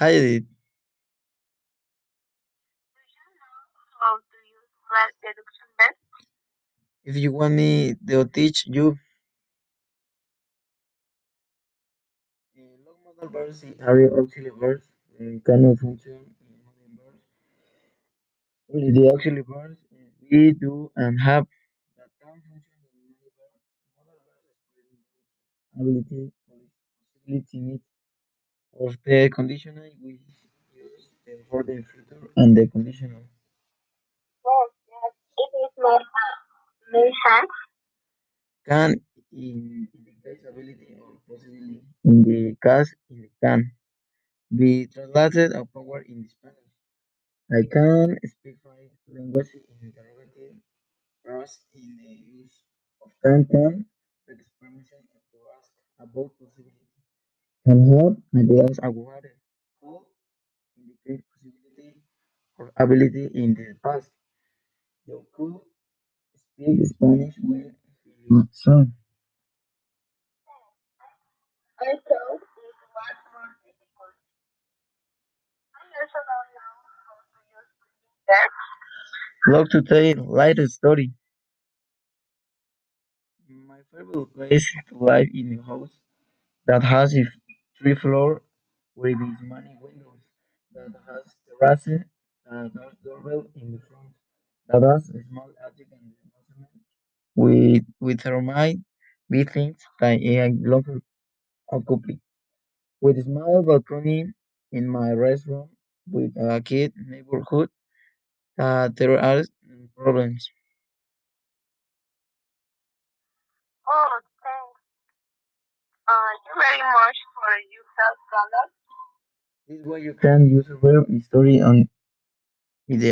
Hi, Edith. How to use flag deduction best? If you want me to teach you, uh, log modal verbs in area auxiliary verbs uh, cannot function in modal verbs. Only the auxiliary verbs uh, be, do, and have that can function in many verbs. Modal verbs ability, possibility, need, of the conditional which use the future and the conditional. Yes, yes. It is not may have. Can in, in the case ability or possibility. In the case in the can. Be translated or poder in Spanish. I can speak five languages in interrogative phrase in the use of can can with permission to ask about possibility. Can have ideas about could indicate possibility or ability in the past. You could speak Spanish when you son. I thought to use that. Love to tell light story. My favorite place to live in a house that has a three floor with many windows, that has terrace, that has doorbell in the front, that has a small attic and basement with with thermite things like a local occupy, with a small balcony in my restroom, with a kid neighborhood that there are problems. Oh, thanks. Uh, you very much self conduct. This way you can use a real story on